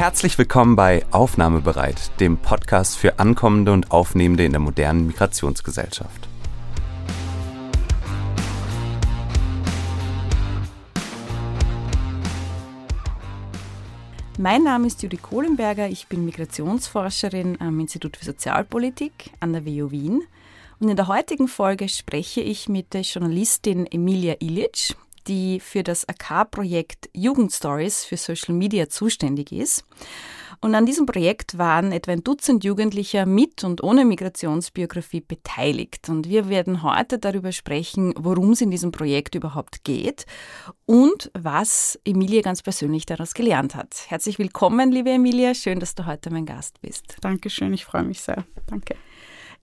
Herzlich willkommen bei Aufnahmebereit, dem Podcast für Ankommende und Aufnehmende in der modernen Migrationsgesellschaft. Mein Name ist Judy Kohlenberger, ich bin Migrationsforscherin am Institut für Sozialpolitik an der WU Wien. Und in der heutigen Folge spreche ich mit der Journalistin Emilia Ilic, die für das AK-Projekt Jugendstories für Social Media zuständig ist. Und an diesem Projekt waren etwa ein Dutzend Jugendlicher mit und ohne Migrationsbiografie beteiligt. Und wir werden heute darüber sprechen, worum es in diesem Projekt überhaupt geht und was Emilia ganz persönlich daraus gelernt hat. Herzlich willkommen, liebe Emilia. Schön, dass du heute mein Gast bist. Dankeschön, ich freue mich sehr. Danke.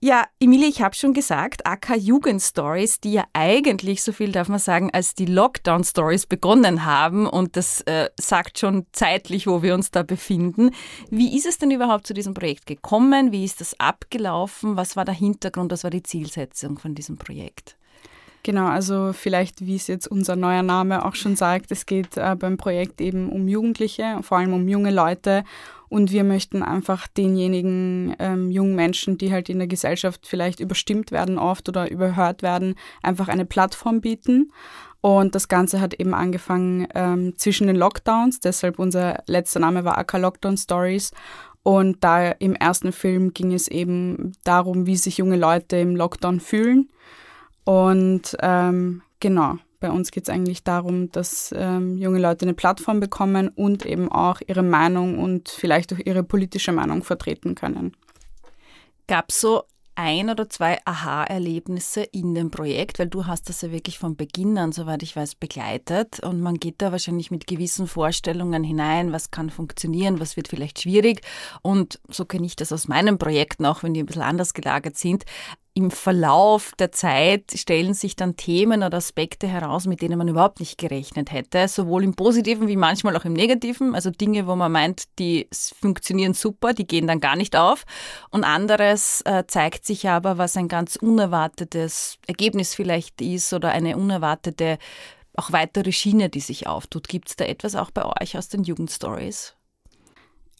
Ja, Emilie, ich habe schon gesagt, AK Jugendstories, die ja eigentlich, so viel darf man sagen, als die Lockdown-Stories begonnen haben und das äh, sagt schon zeitlich, wo wir uns da befinden. Wie ist es denn überhaupt zu diesem Projekt gekommen? Wie ist das abgelaufen? Was war der Hintergrund? Was war die Zielsetzung von diesem Projekt? Genau, also vielleicht, wie es jetzt unser neuer Name auch schon sagt, es geht äh, beim Projekt eben um Jugendliche, vor allem um junge Leute und wir möchten einfach denjenigen ähm, jungen Menschen, die halt in der Gesellschaft vielleicht überstimmt werden oft oder überhört werden, einfach eine Plattform bieten. Und das Ganze hat eben angefangen ähm, zwischen den Lockdowns, deshalb unser letzter Name war AK Lockdown Stories. Und da im ersten Film ging es eben darum, wie sich junge Leute im Lockdown fühlen. Und ähm, genau, bei uns geht es eigentlich darum, dass ähm, junge Leute eine Plattform bekommen und eben auch ihre Meinung und vielleicht auch ihre politische Meinung vertreten können. Gab es so ein oder zwei Aha-Erlebnisse in dem Projekt, weil du hast das ja wirklich von Beginn an, soweit ich weiß, begleitet. Und man geht da wahrscheinlich mit gewissen Vorstellungen hinein, was kann funktionieren, was wird vielleicht schwierig. Und so kenne ich das aus meinen Projekten auch, wenn die ein bisschen anders gelagert sind im Verlauf der Zeit stellen sich dann Themen oder Aspekte heraus, mit denen man überhaupt nicht gerechnet hätte, sowohl im positiven wie manchmal auch im negativen, also Dinge, wo man meint, die funktionieren super, die gehen dann gar nicht auf und anderes äh, zeigt sich aber, was ein ganz unerwartetes Ergebnis vielleicht ist oder eine unerwartete auch weitere Schiene, die sich auftut. Gibt es da etwas auch bei euch aus den Jugendstories?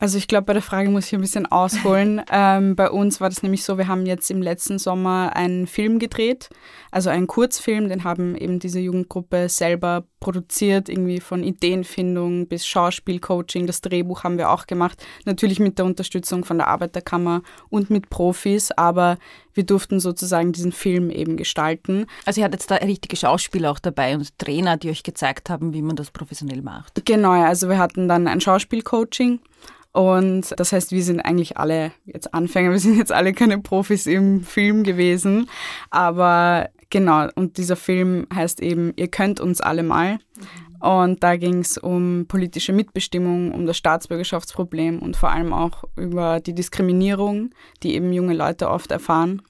Also ich glaube, bei der Frage muss ich ein bisschen ausholen. ähm, bei uns war das nämlich so, wir haben jetzt im letzten Sommer einen Film gedreht, also einen Kurzfilm, den haben eben diese Jugendgruppe selber produziert, irgendwie von Ideenfindung bis Schauspielcoaching. Das Drehbuch haben wir auch gemacht, natürlich mit der Unterstützung von der Arbeiterkammer und mit Profis, aber wir durften sozusagen diesen Film eben gestalten. Also ihr hattet jetzt da richtige Schauspieler auch dabei und Trainer, die euch gezeigt haben, wie man das professionell macht. Genau, also wir hatten dann ein Schauspielcoaching und das heißt, wir sind eigentlich alle jetzt Anfänger, wir sind jetzt alle keine Profis im Film gewesen. Aber genau, und dieser Film heißt eben, ihr könnt uns alle mal. Und da ging es um politische Mitbestimmung, um das Staatsbürgerschaftsproblem und vor allem auch über die Diskriminierung, die eben junge Leute oft erfahren.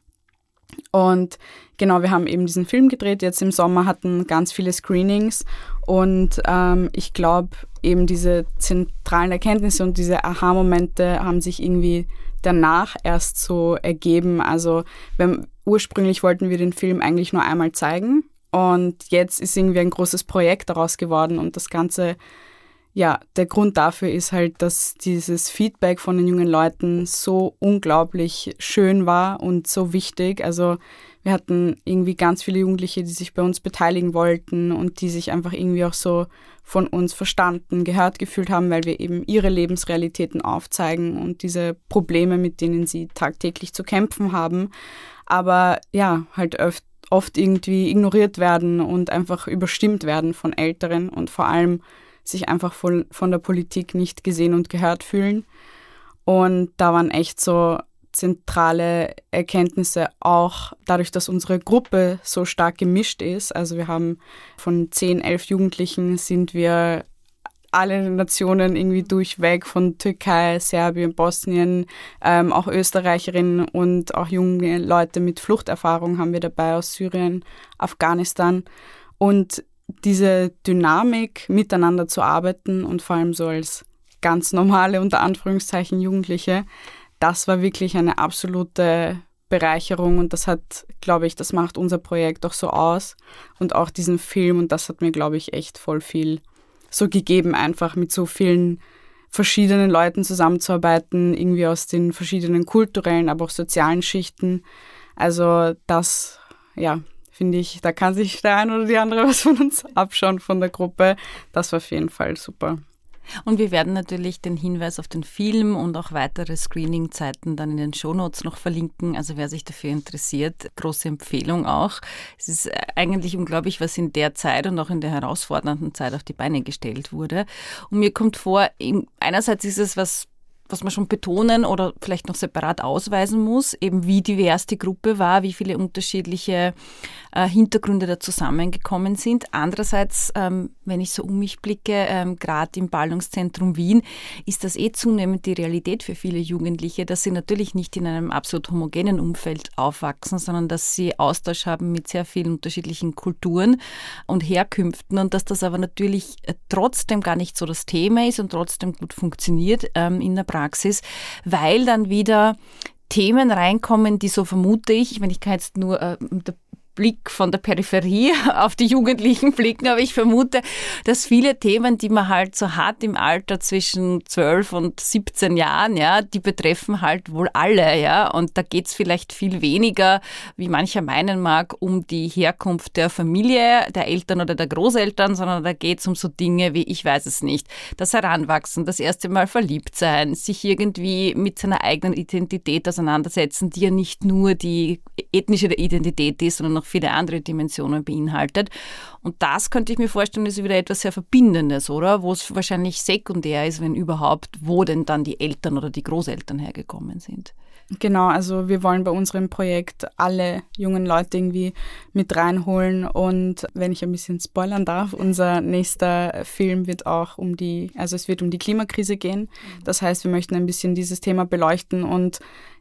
Und genau, wir haben eben diesen Film gedreht. Jetzt im Sommer hatten ganz viele Screenings. Und ähm, ich glaube, eben diese zentralen Erkenntnisse und diese Aha-Momente haben sich irgendwie danach erst so ergeben. Also wir, ursprünglich wollten wir den Film eigentlich nur einmal zeigen. Und jetzt ist irgendwie ein großes Projekt daraus geworden und das Ganze ja, der Grund dafür ist halt, dass dieses Feedback von den jungen Leuten so unglaublich schön war und so wichtig. Also wir hatten irgendwie ganz viele Jugendliche, die sich bei uns beteiligen wollten und die sich einfach irgendwie auch so von uns verstanden, gehört gefühlt haben, weil wir eben ihre Lebensrealitäten aufzeigen und diese Probleme, mit denen sie tagtäglich zu kämpfen haben. Aber ja, halt oft, oft irgendwie ignoriert werden und einfach überstimmt werden von Älteren und vor allem sich einfach von, von der Politik nicht gesehen und gehört fühlen. Und da waren echt so zentrale Erkenntnisse auch dadurch, dass unsere Gruppe so stark gemischt ist. Also wir haben von zehn, elf Jugendlichen sind wir alle Nationen irgendwie durchweg, von Türkei, Serbien, Bosnien, ähm, auch Österreicherinnen und auch junge Leute mit Fluchterfahrung haben wir dabei aus Syrien, Afghanistan. Und diese Dynamik miteinander zu arbeiten und vor allem so als ganz normale, unter Anführungszeichen, Jugendliche, das war wirklich eine absolute Bereicherung und das hat, glaube ich, das macht unser Projekt auch so aus und auch diesen Film und das hat mir, glaube ich, echt voll viel so gegeben, einfach mit so vielen verschiedenen Leuten zusammenzuarbeiten, irgendwie aus den verschiedenen kulturellen, aber auch sozialen Schichten. Also das, ja, finde ich, da kann sich der eine oder die andere was von uns abschauen von der Gruppe. Das war auf jeden Fall super. Und wir werden natürlich den Hinweis auf den Film und auch weitere Screening-Zeiten dann in den Shownotes noch verlinken. Also wer sich dafür interessiert, große Empfehlung auch. Es ist eigentlich unglaublich, was in der Zeit und auch in der herausfordernden Zeit auf die Beine gestellt wurde. Und mir kommt vor, einerseits ist es was was man schon betonen oder vielleicht noch separat ausweisen muss, eben wie divers die Gruppe war, wie viele unterschiedliche äh, Hintergründe da zusammengekommen sind. Andererseits, ähm, wenn ich so um mich blicke, ähm, gerade im Ballungszentrum Wien, ist das eh zunehmend die Realität für viele Jugendliche, dass sie natürlich nicht in einem absolut homogenen Umfeld aufwachsen, sondern dass sie Austausch haben mit sehr vielen unterschiedlichen Kulturen und Herkünften und dass das aber natürlich äh, trotzdem gar nicht so das Thema ist und trotzdem gut funktioniert ähm, in der Praxis, weil dann wieder Themen reinkommen, die so vermute ich, meine, ich kann jetzt nur äh, Blick von der Peripherie auf die Jugendlichen blicken, aber ich vermute, dass viele Themen, die man halt so hat im Alter zwischen 12 und 17 Jahren, ja, die betreffen halt wohl alle, ja. Und da geht es vielleicht viel weniger, wie mancher meinen mag, um die Herkunft der Familie, der Eltern oder der Großeltern, sondern da geht es um so Dinge wie, ich weiß es nicht, das Heranwachsen, das erste Mal verliebt sein, sich irgendwie mit seiner eigenen Identität auseinandersetzen, die ja nicht nur die ethnische Identität ist, sondern noch viele andere Dimensionen beinhaltet. Und das könnte ich mir vorstellen, ist wieder etwas sehr Verbindendes, oder? Wo es wahrscheinlich sekundär ist, wenn überhaupt, wo denn dann die Eltern oder die Großeltern hergekommen sind. Genau, also wir wollen bei unserem Projekt alle jungen Leute irgendwie mit reinholen und wenn ich ein bisschen spoilern darf, unser nächster Film wird auch um die, also es wird um die Klimakrise gehen. Das heißt, wir möchten ein bisschen dieses Thema beleuchten und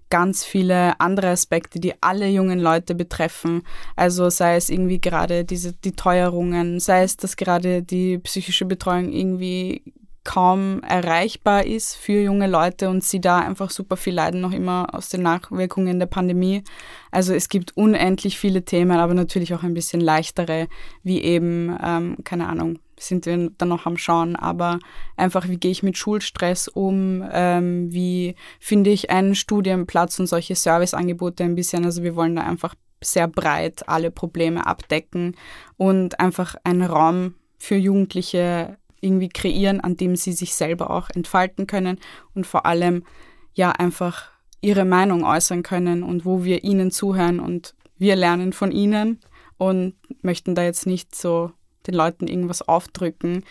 ganz viele andere Aspekte, die alle jungen Leute betreffen. Also sei es irgendwie gerade diese, die Teuerungen, sei es, dass gerade die psychische Betreuung irgendwie kaum erreichbar ist für junge Leute und sie da einfach super viel leiden noch immer aus den Nachwirkungen der Pandemie. Also es gibt unendlich viele Themen, aber natürlich auch ein bisschen leichtere, wie eben, ähm, keine Ahnung, sind wir dann noch am Schauen, aber einfach, wie gehe ich mit Schulstress um, ähm, wie finde ich einen Studienplatz und solche Serviceangebote ein bisschen. Also wir wollen da einfach sehr breit alle Probleme abdecken und einfach einen Raum für Jugendliche irgendwie kreieren, an dem sie sich selber auch entfalten können und vor allem ja einfach ihre Meinung äußern können und wo wir ihnen zuhören und wir lernen von ihnen und möchten da jetzt nicht so den Leuten irgendwas aufdrücken.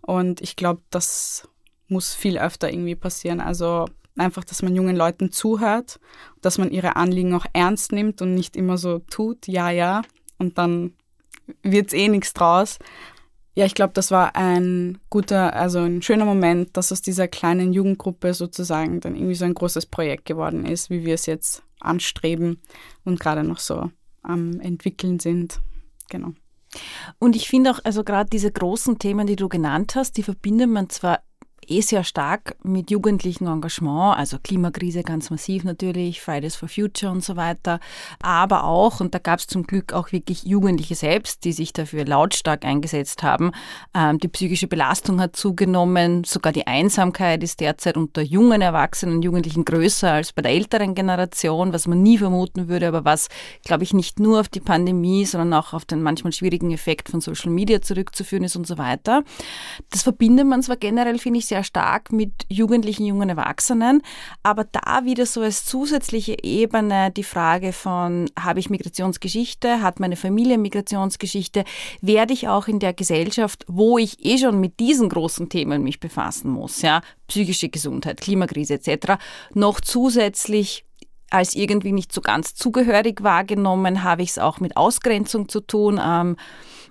Und ich glaube, das muss viel öfter irgendwie passieren. Also einfach, dass man jungen Leuten zuhört, dass man ihre Anliegen auch ernst nimmt und nicht immer so tut, ja, ja, und dann wird es eh nichts draus. Ja, ich glaube, das war ein guter, also ein schöner Moment, dass aus dieser kleinen Jugendgruppe sozusagen dann irgendwie so ein großes Projekt geworden ist, wie wir es jetzt anstreben und gerade noch so am entwickeln sind. Genau. Und ich finde auch, also gerade diese großen Themen, die du genannt hast, die verbindet man zwar eh sehr stark mit jugendlichem Engagement, also Klimakrise ganz massiv natürlich, Fridays for Future und so weiter, aber auch, und da gab es zum Glück auch wirklich Jugendliche selbst, die sich dafür lautstark eingesetzt haben, ähm, die psychische Belastung hat zugenommen, sogar die Einsamkeit ist derzeit unter jungen Erwachsenen Jugendlichen größer als bei der älteren Generation, was man nie vermuten würde, aber was, glaube ich, nicht nur auf die Pandemie, sondern auch auf den manchmal schwierigen Effekt von Social Media zurückzuführen ist und so weiter. Das verbindet man zwar generell, finde ich, sehr stark mit Jugendlichen, jungen Erwachsenen, aber da wieder so als zusätzliche Ebene die Frage von, habe ich Migrationsgeschichte, hat meine Familie Migrationsgeschichte, werde ich auch in der Gesellschaft, wo ich eh schon mit diesen großen Themen mich befassen muss, ja, psychische Gesundheit, Klimakrise etc., noch zusätzlich als irgendwie nicht so ganz zugehörig wahrgenommen, habe ich es auch mit Ausgrenzung zu tun. Ähm,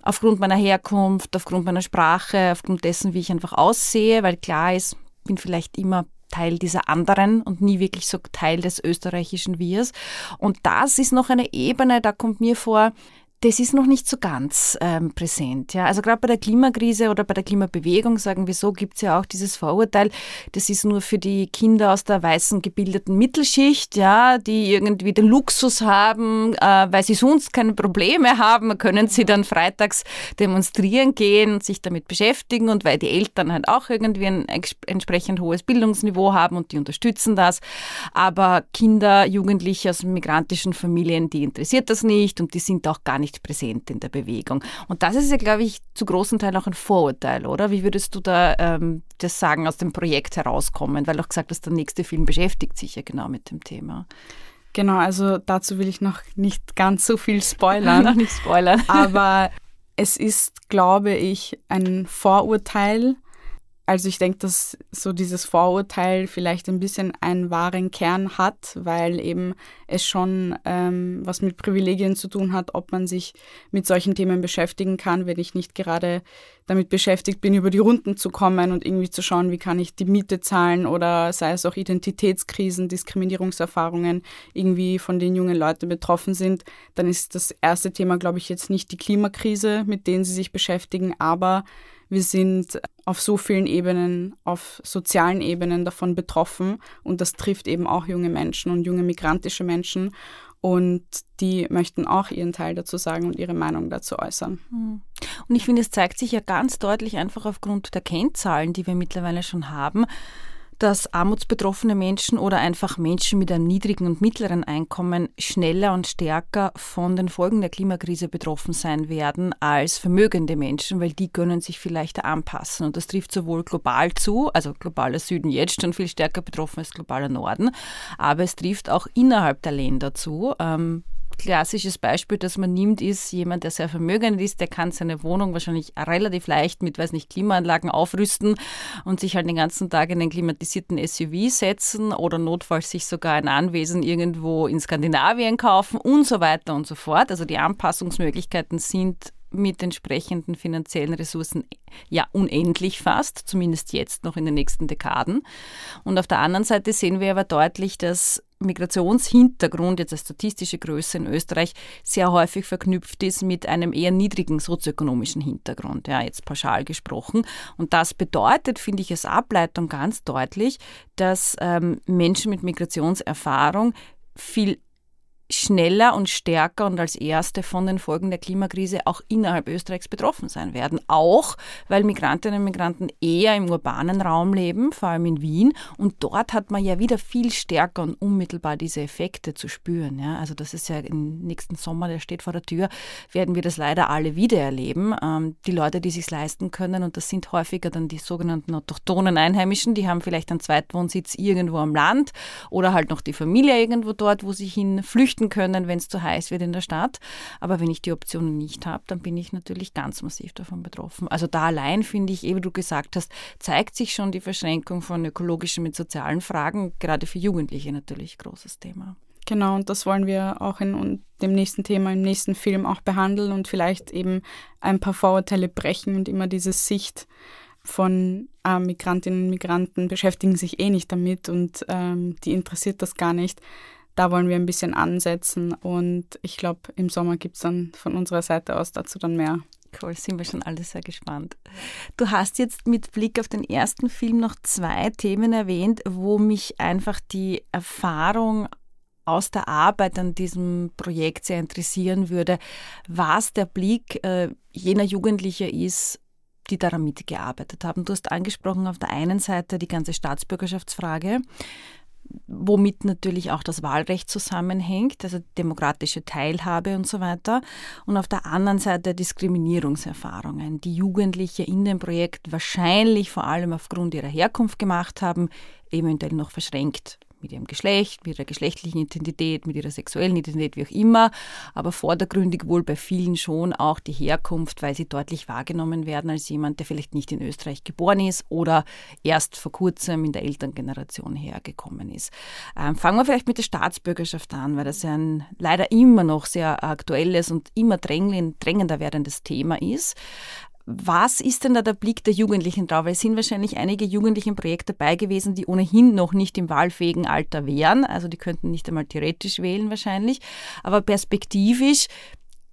aufgrund meiner Herkunft, aufgrund meiner Sprache, aufgrund dessen, wie ich einfach aussehe, weil klar ist, bin vielleicht immer Teil dieser anderen und nie wirklich so Teil des österreichischen Wirs. Und das ist noch eine Ebene, da kommt mir vor, das ist noch nicht so ganz ähm, präsent. Ja? Also gerade bei der Klimakrise oder bei der Klimabewegung, sagen wir so, gibt es ja auch dieses Vorurteil, das ist nur für die Kinder aus der weißen gebildeten Mittelschicht, ja, die irgendwie den Luxus haben, äh, weil sie sonst keine Probleme haben, können sie dann freitags demonstrieren gehen und sich damit beschäftigen und weil die Eltern halt auch irgendwie ein entsprechend hohes Bildungsniveau haben und die unterstützen das. Aber Kinder, Jugendliche aus migrantischen Familien, die interessiert das nicht und die sind auch gar nicht nicht präsent in der Bewegung. Und das ist ja, glaube ich, zu großen Teil auch ein Vorurteil, oder? Wie würdest du da ähm, das sagen, aus dem Projekt herauskommen? Weil du auch gesagt hast, der nächste Film beschäftigt sich ja genau mit dem Thema. Genau, also dazu will ich noch nicht ganz so viel spoilern. noch nicht spoilern. aber es ist, glaube ich, ein Vorurteil, also ich denke, dass so dieses Vorurteil vielleicht ein bisschen einen wahren Kern hat, weil eben es schon ähm, was mit Privilegien zu tun hat, ob man sich mit solchen Themen beschäftigen kann, wenn ich nicht gerade damit beschäftigt bin, über die Runden zu kommen und irgendwie zu schauen, wie kann ich die Miete zahlen oder sei es auch Identitätskrisen, Diskriminierungserfahrungen irgendwie von den jungen Leuten betroffen sind, dann ist das erste Thema, glaube ich, jetzt nicht die Klimakrise, mit denen sie sich beschäftigen, aber wir sind auf so vielen Ebenen, auf sozialen Ebenen davon betroffen und das trifft eben auch junge Menschen und junge migrantische Menschen und die möchten auch ihren Teil dazu sagen und ihre Meinung dazu äußern. Hm. Und ich finde, es zeigt sich ja ganz deutlich einfach aufgrund der Kennzahlen, die wir mittlerweile schon haben, dass armutsbetroffene Menschen oder einfach Menschen mit einem niedrigen und mittleren Einkommen schneller und stärker von den Folgen der Klimakrise betroffen sein werden als vermögende Menschen, weil die können sich vielleicht anpassen. Und das trifft sowohl global zu, also globaler Süden jetzt schon viel stärker betroffen als globaler Norden, aber es trifft auch innerhalb der Länder zu. Ähm, klassisches Beispiel, das man nimmt, ist jemand, der sehr vermögend ist, der kann seine Wohnung wahrscheinlich relativ leicht mit, weiß nicht, Klimaanlagen aufrüsten und sich halt den ganzen Tag in einen klimatisierten SUV setzen oder notfalls sich sogar ein Anwesen irgendwo in Skandinavien kaufen und so weiter und so fort. Also die Anpassungsmöglichkeiten sind mit entsprechenden finanziellen Ressourcen ja unendlich fast, zumindest jetzt noch in den nächsten Dekaden. Und auf der anderen Seite sehen wir aber deutlich, dass Migrationshintergrund, jetzt als statistische Größe in Österreich, sehr häufig verknüpft ist mit einem eher niedrigen sozioökonomischen Hintergrund, ja, jetzt pauschal gesprochen. Und das bedeutet, finde ich als Ableitung ganz deutlich, dass ähm, Menschen mit Migrationserfahrung viel schneller und stärker und als erste von den Folgen der Klimakrise auch innerhalb Österreichs betroffen sein werden. Auch weil Migrantinnen und Migranten eher im urbanen Raum leben, vor allem in Wien. Und dort hat man ja wieder viel stärker und unmittelbar diese Effekte zu spüren. Ja? Also das ist ja im nächsten Sommer, der steht vor der Tür, werden wir das leider alle wieder erleben. Ähm, die Leute, die sich leisten können, und das sind häufiger dann die sogenannten autochthonen Einheimischen, die haben vielleicht einen Zweitwohnsitz irgendwo am Land oder halt noch die Familie irgendwo dort, wo sie hin flüchten können, wenn es zu heiß wird in der Stadt. Aber wenn ich die Optionen nicht habe, dann bin ich natürlich ganz massiv davon betroffen. Also da allein finde ich, wie du gesagt hast, zeigt sich schon die Verschränkung von ökologischen mit sozialen Fragen, gerade für Jugendliche natürlich großes Thema. Genau, und das wollen wir auch in dem nächsten Thema, im nächsten Film auch behandeln und vielleicht eben ein paar Vorurteile brechen und immer diese Sicht von äh, Migrantinnen und Migranten beschäftigen sich eh nicht damit und ähm, die interessiert das gar nicht da wollen wir ein bisschen ansetzen und ich glaube, im Sommer gibt es dann von unserer Seite aus dazu dann mehr. Cool, sind wir schon alle sehr gespannt. Du hast jetzt mit Blick auf den ersten Film noch zwei Themen erwähnt, wo mich einfach die Erfahrung aus der Arbeit an diesem Projekt sehr interessieren würde, was der Blick äh, jener Jugendlicher ist, die daran mitgearbeitet haben. Du hast angesprochen auf der einen Seite die ganze Staatsbürgerschaftsfrage womit natürlich auch das Wahlrecht zusammenhängt, also demokratische Teilhabe und so weiter. Und auf der anderen Seite Diskriminierungserfahrungen, die Jugendliche in dem Projekt wahrscheinlich vor allem aufgrund ihrer Herkunft gemacht haben, eventuell noch verschränkt mit ihrem Geschlecht, mit ihrer geschlechtlichen Identität, mit ihrer sexuellen Identität, wie auch immer, aber vordergründig wohl bei vielen schon auch die Herkunft, weil sie deutlich wahrgenommen werden als jemand, der vielleicht nicht in Österreich geboren ist oder erst vor kurzem in der Elterngeneration hergekommen ist. Ähm, fangen wir vielleicht mit der Staatsbürgerschaft an, weil das ja ein leider immer noch sehr aktuelles und immer drängender werdendes Thema ist. Was ist denn da der Blick der Jugendlichen drauf? Weil es sind wahrscheinlich einige Jugendliche im Projekt dabei gewesen, die ohnehin noch nicht im wahlfähigen Alter wären. Also die könnten nicht einmal theoretisch wählen wahrscheinlich. Aber perspektivisch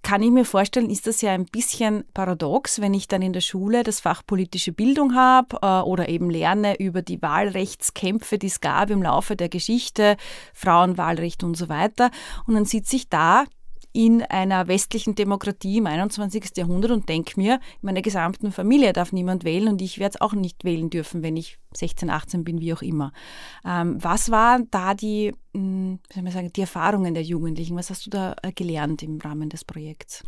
kann ich mir vorstellen, ist das ja ein bisschen paradox, wenn ich dann in der Schule das Fach politische Bildung habe äh, oder eben lerne über die Wahlrechtskämpfe, die es gab im Laufe der Geschichte, Frauenwahlrecht und so weiter. Und dann sitze ich da in einer westlichen Demokratie im 21. Jahrhundert und denke mir, in meiner gesamten Familie darf niemand wählen und ich werde es auch nicht wählen dürfen, wenn ich 16, 18 bin, wie auch immer. Ähm, was waren da die, hm, wie soll man sagen, die Erfahrungen der Jugendlichen? Was hast du da äh, gelernt im Rahmen des Projekts?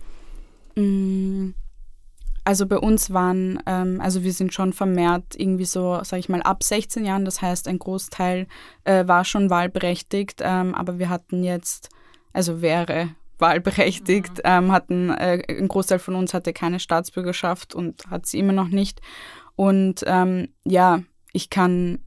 Mm, also bei uns waren, ähm, also wir sind schon vermehrt irgendwie so, sage ich mal, ab 16 Jahren. Das heißt, ein Großteil äh, war schon wahlberechtigt, ähm, aber wir hatten jetzt, also wäre wahlberechtigt, ähm, hatten, äh, ein Großteil von uns hatte keine Staatsbürgerschaft und hat sie immer noch nicht. Und ähm, ja, ich kann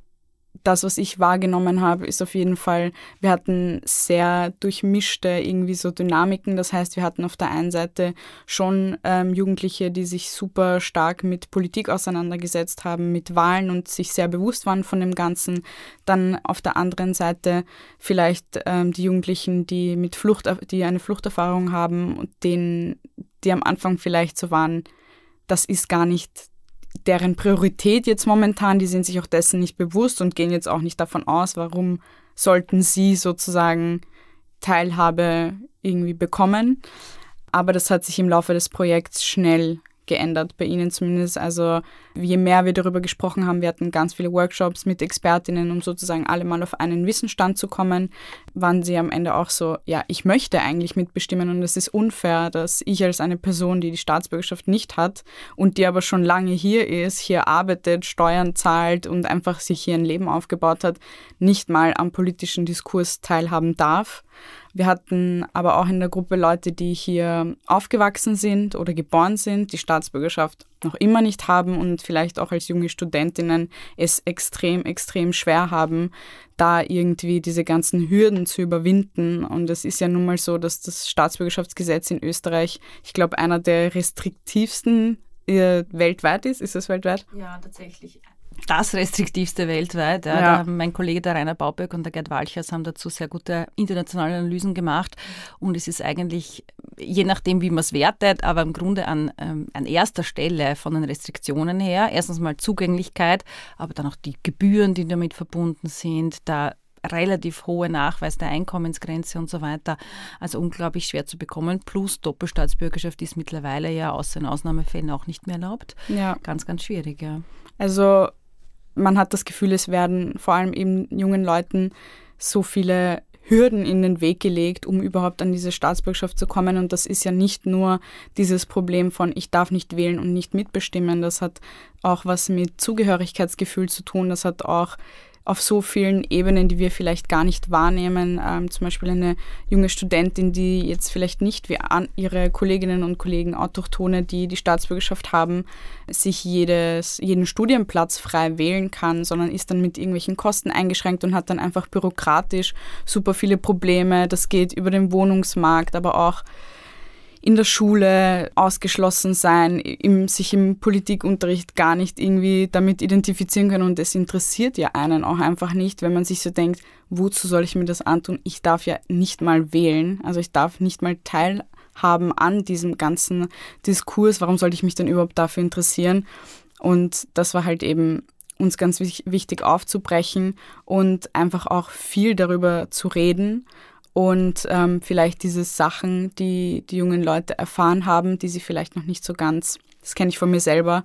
das, was ich wahrgenommen habe, ist auf jeden Fall, wir hatten sehr durchmischte irgendwie so Dynamiken. Das heißt, wir hatten auf der einen Seite schon ähm, Jugendliche, die sich super stark mit Politik auseinandergesetzt haben, mit Wahlen und sich sehr bewusst waren von dem Ganzen. Dann auf der anderen Seite vielleicht ähm, die Jugendlichen, die mit Flucht, die eine Fluchterfahrung haben und denen, die am Anfang vielleicht so waren, das ist gar nicht deren Priorität jetzt momentan, die sind sich auch dessen nicht bewusst und gehen jetzt auch nicht davon aus, warum sollten sie sozusagen Teilhabe irgendwie bekommen. Aber das hat sich im Laufe des Projekts schnell geändert, bei Ihnen zumindest. Also je mehr wir darüber gesprochen haben, wir hatten ganz viele Workshops mit Expertinnen, um sozusagen alle mal auf einen Wissensstand zu kommen, waren sie am Ende auch so, ja, ich möchte eigentlich mitbestimmen und es ist unfair, dass ich als eine Person, die die Staatsbürgerschaft nicht hat und die aber schon lange hier ist, hier arbeitet, Steuern zahlt und einfach sich hier ein Leben aufgebaut hat, nicht mal am politischen Diskurs teilhaben darf. Wir hatten aber auch in der Gruppe Leute, die hier aufgewachsen sind oder geboren sind, die Staatsbürgerschaft noch immer nicht haben und vielleicht auch als junge Studentinnen es extrem, extrem schwer haben, da irgendwie diese ganzen Hürden zu überwinden. Und es ist ja nun mal so, dass das Staatsbürgerschaftsgesetz in Österreich, ich glaube, einer der restriktivsten äh, weltweit ist. Ist es weltweit? Ja, tatsächlich das restriktivste weltweit. Ja. Ja. mein Kollege der Rainer Bauböck und der Gerd Walchers haben dazu sehr gute internationale Analysen gemacht. Und es ist eigentlich, je nachdem, wie man es wertet, aber im Grunde an, ähm, an erster Stelle von den Restriktionen her. Erstens mal Zugänglichkeit, aber dann auch die Gebühren, die damit verbunden sind, da relativ hohe Nachweis der Einkommensgrenze und so weiter. Also unglaublich schwer zu bekommen. Plus Doppelstaatsbürgerschaft ist mittlerweile ja außer in Ausnahmefällen auch nicht mehr erlaubt. Ja. Ganz, ganz schwierig, ja. Also man hat das Gefühl, es werden vor allem eben jungen Leuten so viele Hürden in den Weg gelegt, um überhaupt an diese Staatsbürgerschaft zu kommen. Und das ist ja nicht nur dieses Problem von, ich darf nicht wählen und nicht mitbestimmen. Das hat auch was mit Zugehörigkeitsgefühl zu tun. Das hat auch auf so vielen Ebenen, die wir vielleicht gar nicht wahrnehmen. Ähm, zum Beispiel eine junge Studentin, die jetzt vielleicht nicht wie ihre Kolleginnen und Kollegen Autochtone, die die Staatsbürgerschaft haben, sich jedes, jeden Studienplatz frei wählen kann, sondern ist dann mit irgendwelchen Kosten eingeschränkt und hat dann einfach bürokratisch super viele Probleme. Das geht über den Wohnungsmarkt, aber auch in der Schule ausgeschlossen sein, im, sich im Politikunterricht gar nicht irgendwie damit identifizieren können und es interessiert ja einen auch einfach nicht, wenn man sich so denkt, wozu soll ich mir das antun? Ich darf ja nicht mal wählen, also ich darf nicht mal teilhaben an diesem ganzen Diskurs, warum sollte ich mich denn überhaupt dafür interessieren? Und das war halt eben uns ganz wichtig aufzubrechen und einfach auch viel darüber zu reden und ähm, vielleicht diese Sachen, die die jungen Leute erfahren haben, die sie vielleicht noch nicht so ganz, das kenne ich von mir selber,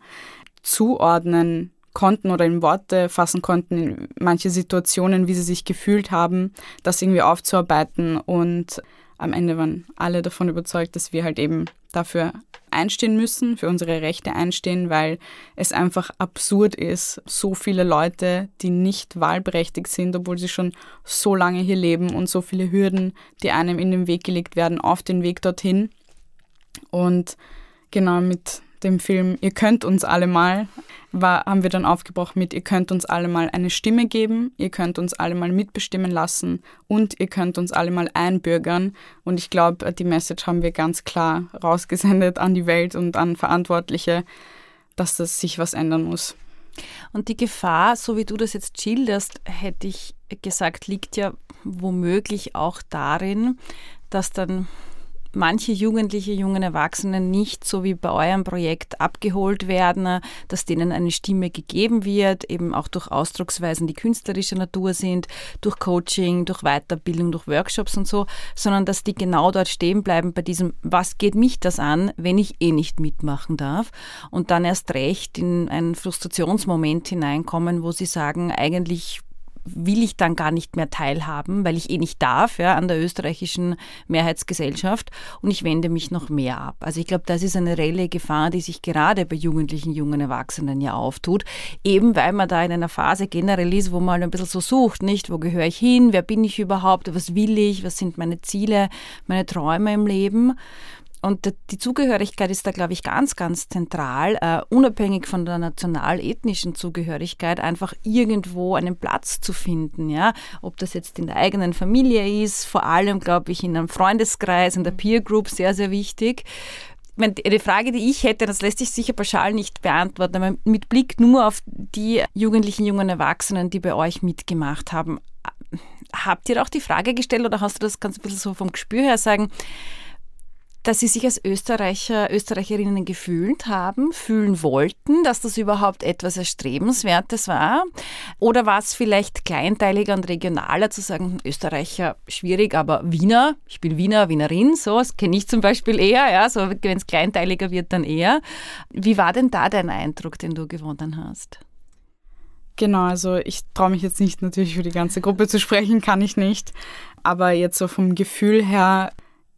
zuordnen konnten oder in Worte fassen konnten in manche Situationen, wie sie sich gefühlt haben, das irgendwie aufzuarbeiten und am Ende waren alle davon überzeugt, dass wir halt eben dafür einstehen müssen, für unsere Rechte einstehen, weil es einfach absurd ist, so viele Leute, die nicht wahlberechtigt sind, obwohl sie schon so lange hier leben und so viele Hürden, die einem in den Weg gelegt werden, auf den Weg dorthin. Und genau mit dem Film Ihr könnt uns alle mal, war, haben wir dann aufgebrochen mit Ihr könnt uns alle mal eine Stimme geben, ihr könnt uns alle mal mitbestimmen lassen und ihr könnt uns alle mal einbürgern. Und ich glaube, die Message haben wir ganz klar rausgesendet an die Welt und an Verantwortliche, dass das sich was ändern muss. Und die Gefahr, so wie du das jetzt schilderst, hätte ich gesagt, liegt ja womöglich auch darin, dass dann manche Jugendliche, jungen Erwachsenen nicht so wie bei eurem Projekt abgeholt werden, dass denen eine Stimme gegeben wird, eben auch durch Ausdrucksweisen, die künstlerischer Natur sind, durch Coaching, durch Weiterbildung, durch Workshops und so, sondern dass die genau dort stehen bleiben bei diesem, was geht mich das an, wenn ich eh nicht mitmachen darf? Und dann erst recht in einen Frustrationsmoment hineinkommen, wo sie sagen, eigentlich will ich dann gar nicht mehr teilhaben, weil ich eh nicht darf ja, an der österreichischen Mehrheitsgesellschaft. Und ich wende mich noch mehr ab. Also ich glaube, das ist eine reelle Gefahr, die sich gerade bei jugendlichen, jungen Erwachsenen ja auftut, eben weil man da in einer Phase generell ist, wo man ein bisschen so sucht, nicht, wo gehöre ich hin, wer bin ich überhaupt, was will ich, was sind meine Ziele, meine Träume im Leben. Und die Zugehörigkeit ist da, glaube ich, ganz, ganz zentral, uh, unabhängig von der national-ethnischen Zugehörigkeit, einfach irgendwo einen Platz zu finden. Ja? Ob das jetzt in der eigenen Familie ist, vor allem, glaube ich, in einem Freundeskreis, in der Peer Group, sehr, sehr wichtig. Die Frage, die ich hätte, das lässt sich sicher pauschal nicht beantworten, aber mit Blick nur auf die jugendlichen, jungen Erwachsenen, die bei euch mitgemacht haben. Habt ihr auch die Frage gestellt oder hast du das ganz ein bisschen so vom Gespür her sagen, dass sie sich als Österreicher, Österreicherinnen gefühlt haben, fühlen wollten, dass das überhaupt etwas Erstrebenswertes war? Oder war es vielleicht kleinteiliger und regionaler zu sagen, Österreicher schwierig, aber Wiener, ich bin Wiener, Wienerin, so, das kenne ich zum Beispiel eher, ja, so wenn es kleinteiliger wird, dann eher. Wie war denn da dein Eindruck, den du gewonnen hast? Genau, also ich traue mich jetzt nicht natürlich für die ganze Gruppe zu sprechen, kann ich nicht. Aber jetzt so vom Gefühl her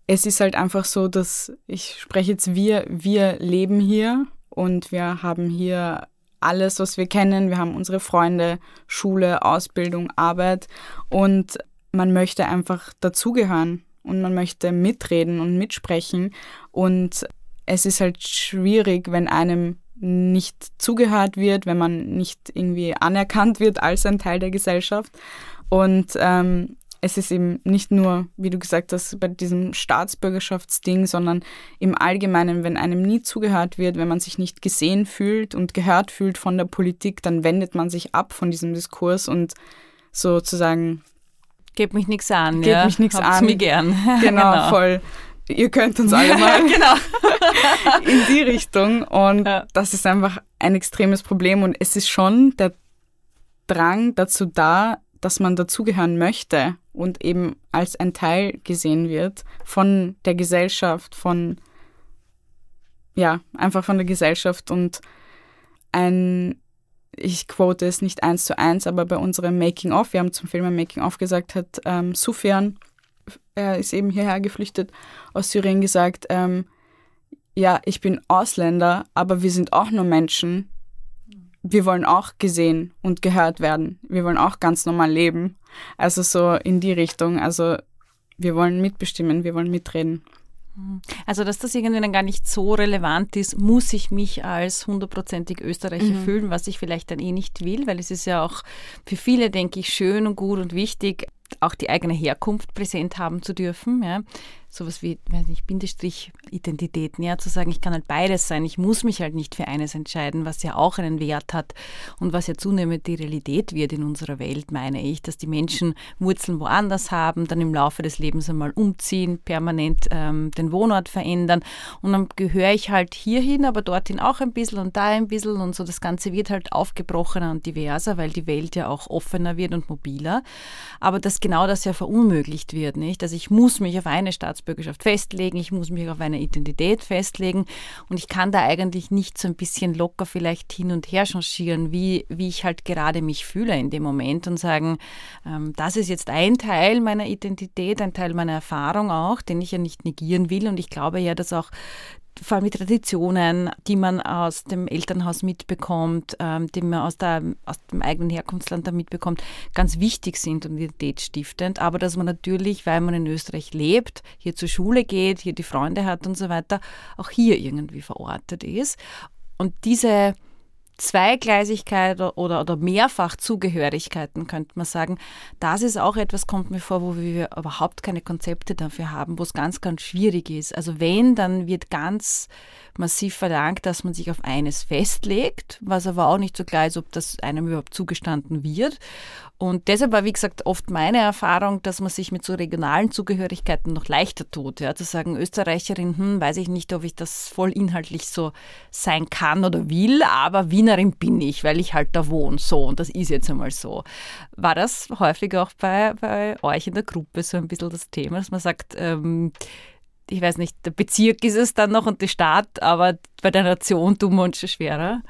es ist halt einfach so, dass ich spreche jetzt wir, wir leben hier und wir haben hier alles, was wir kennen. Wir haben unsere Freunde, Schule, Ausbildung, Arbeit und man möchte einfach dazugehören und man möchte mitreden und mitsprechen und es ist halt schwierig, wenn einem nicht zugehört wird, wenn man nicht irgendwie anerkannt wird als ein Teil der Gesellschaft. Und ähm, es ist eben nicht nur, wie du gesagt hast, bei diesem Staatsbürgerschaftsding, sondern im Allgemeinen, wenn einem nie zugehört wird, wenn man sich nicht gesehen fühlt und gehört fühlt von der Politik, dann wendet man sich ab von diesem Diskurs und sozusagen Gebt mich nichts an, Gebt ja. mich nichts an. mir gern. Genau, genau, voll. Ihr könnt uns alle mal genau. in die Richtung. Und ja. das ist einfach ein extremes Problem. Und es ist schon der Drang dazu da, dass man dazugehören möchte und eben als ein Teil gesehen wird von der Gesellschaft, von, ja, einfach von der Gesellschaft und ein, ich quote es nicht eins zu eins, aber bei unserem Making-of, wir haben zum Film ein Making-of gesagt, hat ähm, Sufjan, er ist eben hierher geflüchtet aus Syrien, gesagt, ähm, ja, ich bin Ausländer, aber wir sind auch nur Menschen wir wollen auch gesehen und gehört werden. Wir wollen auch ganz normal leben. Also so in die Richtung. Also wir wollen mitbestimmen, wir wollen mitreden. Also, dass das irgendwie dann gar nicht so relevant ist, muss ich mich als hundertprozentig Österreicher mhm. fühlen, was ich vielleicht dann eh nicht will, weil es ist ja auch für viele, denke ich, schön und gut und wichtig, auch die eigene Herkunft präsent haben zu dürfen. Ja. Sowas wie, weiß nicht, Bindestrich-Identitäten, ja, zu sagen, ich kann halt beides sein, ich muss mich halt nicht für eines entscheiden, was ja auch einen Wert hat und was ja zunehmend die Realität wird in unserer Welt, meine ich, dass die Menschen Wurzeln woanders haben, dann im Laufe des Lebens einmal umziehen, permanent ähm, den Wohnort verändern. Und dann gehöre ich halt hierhin, aber dorthin auch ein bisschen und da ein bisschen und so, das Ganze wird halt aufgebrochener und diverser, weil die Welt ja auch offener wird und mobiler, aber dass genau das ja verunmöglicht wird, nicht? Also ich muss mich auf eine Staatsbürgerschaft festlegen, ich muss mich auf eine Identität festlegen und ich kann da eigentlich nicht so ein bisschen locker vielleicht hin und her changieren, wie, wie ich halt gerade mich fühle in dem Moment und sagen, ähm, das ist jetzt ein Teil meiner Identität, ein Teil meiner Erfahrung auch, den ich ja nicht negieren will und ich glaube ja, dass auch vor allem die Traditionen, die man aus dem Elternhaus mitbekommt, ähm, die man aus, der, aus dem eigenen Herkunftsland da mitbekommt, ganz wichtig sind und identitätsstiftend. Aber dass man natürlich, weil man in Österreich lebt, hier zur Schule geht, hier die Freunde hat und so weiter, auch hier irgendwie verortet ist. Und diese Zweigleisigkeit oder, oder Mehrfachzugehörigkeiten, könnte man sagen. Das ist auch etwas, kommt mir vor, wo wir überhaupt keine Konzepte dafür haben, wo es ganz, ganz schwierig ist. Also wenn, dann wird ganz massiv verlangt, dass man sich auf eines festlegt, was aber auch nicht so klar ist, ob das einem überhaupt zugestanden wird. Und deshalb war, wie gesagt, oft meine Erfahrung, dass man sich mit so regionalen Zugehörigkeiten noch leichter tut. Ja, zu sagen, Österreicherin, hm, weiß ich nicht, ob ich das voll inhaltlich so sein kann oder will, aber Wienerin bin ich, weil ich halt da wohne. So, und das ist jetzt einmal so. War das häufig auch bei, bei euch in der Gruppe so ein bisschen das Thema, dass man sagt, ähm, ich weiß nicht, der Bezirk ist es dann noch und die Stadt, aber bei der Nation tun wir uns schwerer?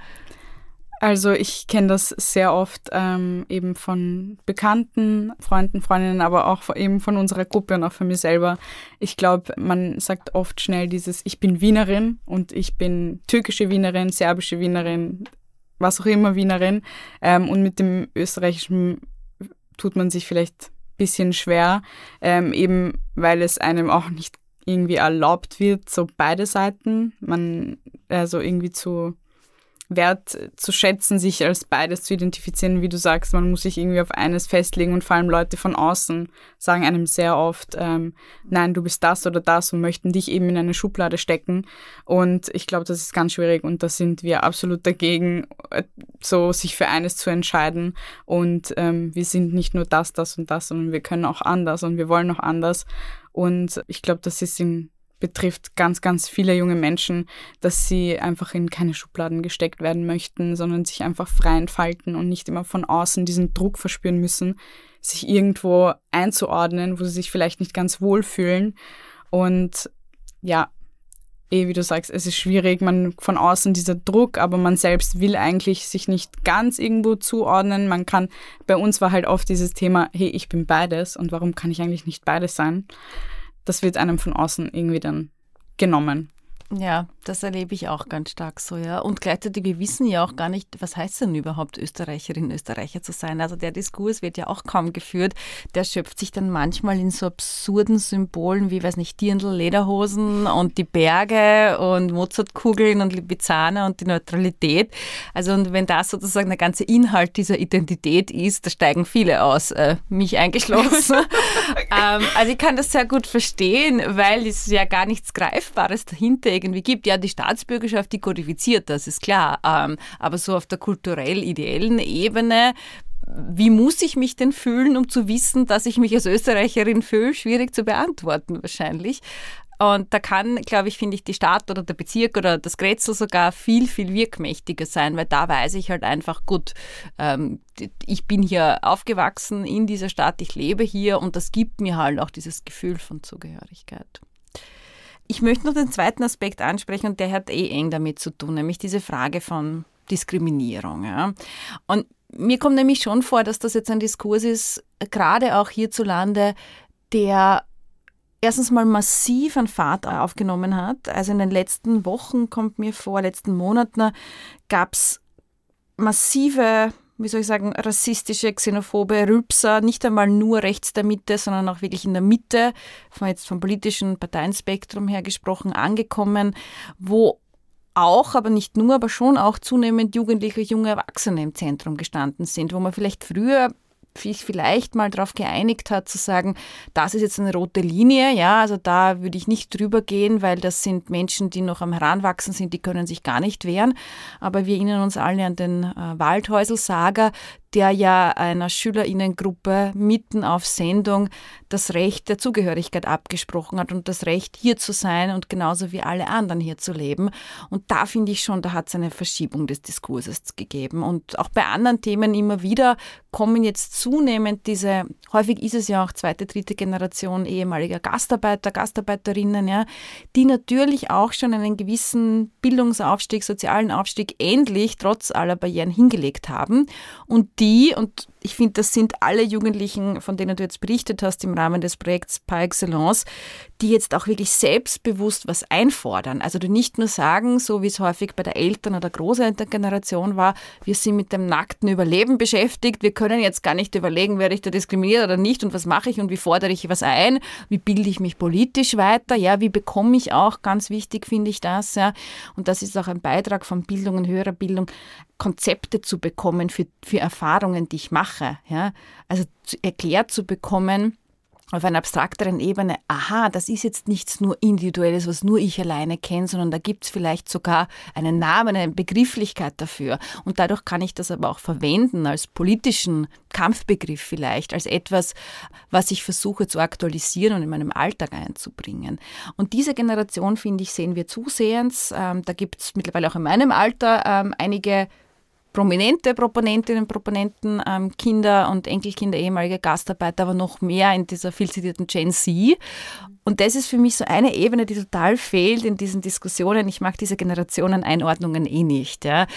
Also ich kenne das sehr oft ähm, eben von Bekannten, Freunden, Freundinnen, aber auch eben von unserer Gruppe und auch von mir selber. Ich glaube, man sagt oft schnell dieses, ich bin Wienerin und ich bin türkische Wienerin, serbische Wienerin, was auch immer Wienerin. Ähm, und mit dem österreichischen tut man sich vielleicht ein bisschen schwer, ähm, eben weil es einem auch nicht irgendwie erlaubt wird, so beide Seiten, man also irgendwie zu wert zu schätzen, sich als beides zu identifizieren, wie du sagst, man muss sich irgendwie auf eines festlegen und vor allem Leute von außen sagen einem sehr oft, ähm, nein, du bist das oder das und möchten dich eben in eine Schublade stecken. Und ich glaube, das ist ganz schwierig und da sind wir absolut dagegen, äh, so sich für eines zu entscheiden. Und ähm, wir sind nicht nur das, das und das, sondern wir können auch anders und wir wollen auch anders. Und ich glaube, das ist in betrifft ganz, ganz viele junge Menschen, dass sie einfach in keine Schubladen gesteckt werden möchten, sondern sich einfach frei entfalten und nicht immer von außen diesen Druck verspüren müssen, sich irgendwo einzuordnen, wo sie sich vielleicht nicht ganz wohlfühlen. Und ja, eh, wie du sagst, es ist schwierig, man von außen dieser Druck, aber man selbst will eigentlich sich nicht ganz irgendwo zuordnen. Man kann, bei uns war halt oft dieses Thema, hey, ich bin beides und warum kann ich eigentlich nicht beides sein? Das wird einem von außen irgendwie dann genommen. Ja, das erlebe ich auch ganz stark so, ja. Und gleichzeitig, wir wissen ja auch gar nicht, was heißt denn überhaupt Österreicherin, Österreicher zu sein. Also der Diskurs wird ja auch kaum geführt. Der schöpft sich dann manchmal in so absurden Symbolen wie, weiß nicht, Dirndl, Lederhosen und die Berge und Mozartkugeln und Lipizzaner und die Neutralität. Also und wenn das sozusagen der ganze Inhalt dieser Identität ist, da steigen viele aus, äh, mich eingeschlossen. ähm, also ich kann das sehr gut verstehen, weil es ja gar nichts Greifbares dahinter irgendwie gibt. Ja, die Staatsbürgerschaft, die kodifiziert das, ist klar. Ähm, aber so auf der kulturell-ideellen Ebene wie muss ich mich denn fühlen, um zu wissen, dass ich mich als Österreicherin fühle? Schwierig zu beantworten wahrscheinlich. Und da kann, glaube ich, finde ich, die Stadt oder der Bezirk oder das Grätzl sogar viel, viel wirkmächtiger sein, weil da weiß ich halt einfach, gut, ähm, ich bin hier aufgewachsen in dieser Stadt, ich lebe hier und das gibt mir halt auch dieses Gefühl von Zugehörigkeit. Ich möchte noch den zweiten Aspekt ansprechen und der hat eh eng damit zu tun, nämlich diese Frage von Diskriminierung. Ja. Und mir kommt nämlich schon vor, dass das jetzt ein Diskurs ist, gerade auch hierzulande, der erstens mal massiv an Fahrt aufgenommen hat. Also in den letzten Wochen kommt mir vor, letzten Monaten gab es massive wie soll ich sagen, rassistische, xenophobe Rülpser, nicht einmal nur rechts der Mitte, sondern auch wirklich in der Mitte, von jetzt vom politischen Parteienspektrum her gesprochen, angekommen, wo auch, aber nicht nur, aber schon auch zunehmend Jugendliche, junge Erwachsene im Zentrum gestanden sind, wo man vielleicht früher sich vielleicht mal darauf geeinigt hat, zu sagen, das ist jetzt eine rote Linie, ja, also da würde ich nicht drüber gehen, weil das sind Menschen, die noch am Heranwachsen sind, die können sich gar nicht wehren. Aber wir erinnern uns alle an den äh, Waldhäusl-Saga, der ja einer Schülerinnengruppe mitten auf Sendung das Recht der Zugehörigkeit abgesprochen hat und das Recht hier zu sein und genauso wie alle anderen hier zu leben. Und da finde ich schon, da hat es eine Verschiebung des Diskurses gegeben. Und auch bei anderen Themen immer wieder kommen jetzt zunehmend diese, häufig ist es ja auch zweite, dritte Generation ehemaliger Gastarbeiter, Gastarbeiterinnen, ja, die natürlich auch schon einen gewissen Bildungsaufstieg, sozialen Aufstieg endlich trotz aller Barrieren hingelegt haben und die die, und ich finde, das sind alle Jugendlichen, von denen du jetzt berichtet hast im Rahmen des Projekts par excellence, die jetzt auch wirklich selbstbewusst was einfordern. Also die nicht nur sagen, so wie es häufig bei der Eltern- oder Großelterngeneration war, wir sind mit dem nackten Überleben beschäftigt, wir können jetzt gar nicht überlegen, werde ich da diskriminiert oder nicht und was mache ich und wie fordere ich was ein, wie bilde ich mich politisch weiter, ja, wie bekomme ich auch, ganz wichtig finde ich das, ja, und das ist auch ein Beitrag von Bildung und höherer Bildung, Konzepte zu bekommen für, für Erfahrungen, die ich mache. Ja? Also erklärt zu bekommen, auf einer abstrakteren Ebene, aha, das ist jetzt nichts nur Individuelles, was nur ich alleine kenne, sondern da gibt es vielleicht sogar einen Namen, eine Begrifflichkeit dafür. Und dadurch kann ich das aber auch verwenden als politischen Kampfbegriff vielleicht, als etwas, was ich versuche zu aktualisieren und in meinem Alltag einzubringen. Und diese Generation, finde ich, sehen wir zusehends. Ähm, da gibt es mittlerweile auch in meinem Alter ähm, einige prominente Proponentinnen und Proponenten, ähm, Kinder und Enkelkinder, ehemalige Gastarbeiter, aber noch mehr in dieser viel zitierten Gen Z. Und das ist für mich so eine Ebene, die total fehlt in diesen Diskussionen. Ich mag diese Generationeneinordnungen eh nicht. Ja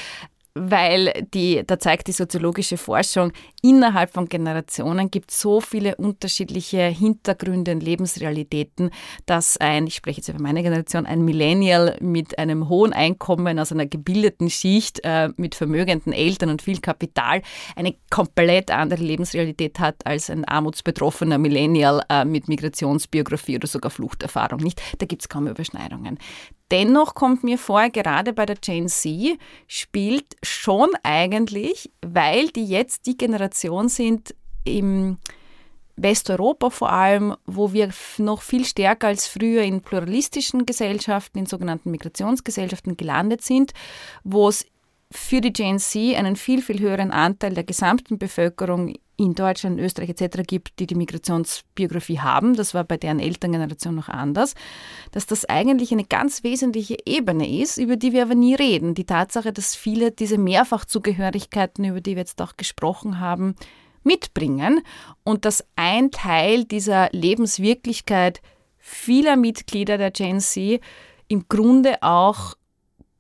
weil die, da zeigt die soziologische Forschung, innerhalb von Generationen gibt es so viele unterschiedliche Hintergründe und Lebensrealitäten, dass ein, ich spreche jetzt über meine Generation, ein Millennial mit einem hohen Einkommen aus einer gebildeten Schicht, äh, mit vermögenden Eltern und viel Kapital, eine komplett andere Lebensrealität hat als ein armutsbetroffener Millennial äh, mit Migrationsbiografie oder sogar Fluchterfahrung. Nicht? Da gibt es kaum Überschneidungen. Dennoch kommt mir vor, gerade bei der Gen Z spielt schon eigentlich, weil die jetzt die Generation sind im Westeuropa vor allem, wo wir noch viel stärker als früher in pluralistischen Gesellschaften, in sogenannten Migrationsgesellschaften gelandet sind, wo es für die Gen Z einen viel, viel höheren Anteil der gesamten Bevölkerung in Deutschland, Österreich etc. gibt, die die Migrationsbiografie haben, das war bei deren Elterngeneration noch anders, dass das eigentlich eine ganz wesentliche Ebene ist, über die wir aber nie reden. Die Tatsache, dass viele diese Mehrfachzugehörigkeiten, über die wir jetzt auch gesprochen haben, mitbringen und dass ein Teil dieser Lebenswirklichkeit vieler Mitglieder der Gen Z im Grunde auch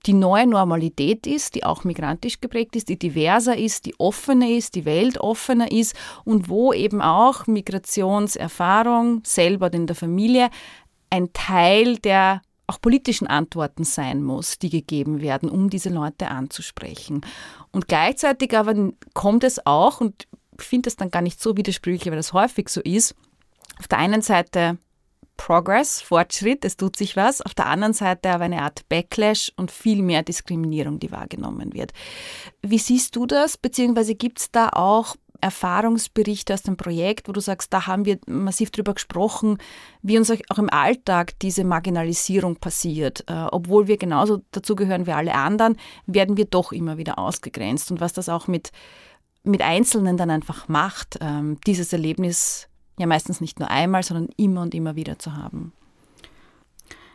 die neue Normalität ist, die auch migrantisch geprägt ist, die diverser ist, die offener ist, die weltoffener ist und wo eben auch Migrationserfahrung selber in der Familie ein Teil der auch politischen Antworten sein muss, die gegeben werden, um diese Leute anzusprechen. Und gleichzeitig aber kommt es auch, und ich finde das dann gar nicht so widersprüchlich, weil das häufig so ist, auf der einen Seite Progress, Fortschritt, es tut sich was. Auf der anderen Seite aber eine Art Backlash und viel mehr Diskriminierung, die wahrgenommen wird. Wie siehst du das? Beziehungsweise gibt es da auch Erfahrungsberichte aus dem Projekt, wo du sagst, da haben wir massiv drüber gesprochen, wie uns auch im Alltag diese Marginalisierung passiert. Äh, obwohl wir genauso dazugehören wie alle anderen, werden wir doch immer wieder ausgegrenzt. Und was das auch mit, mit Einzelnen dann einfach macht, ähm, dieses Erlebnis ja meistens nicht nur einmal, sondern immer und immer wieder zu haben.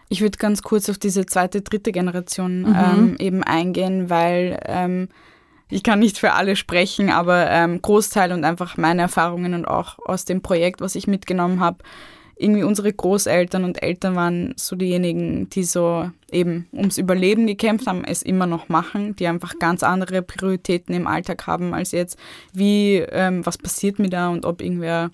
Ich würde ganz kurz auf diese zweite, dritte Generation mhm. ähm, eben eingehen, weil ähm, ich kann nicht für alle sprechen, aber ähm, Großteil und einfach meine Erfahrungen und auch aus dem Projekt, was ich mitgenommen habe, irgendwie unsere Großeltern und Eltern waren so diejenigen, die so eben ums Überleben gekämpft haben, es immer noch machen, die einfach ganz andere Prioritäten im Alltag haben als jetzt, wie, ähm, was passiert mir da und ob irgendwer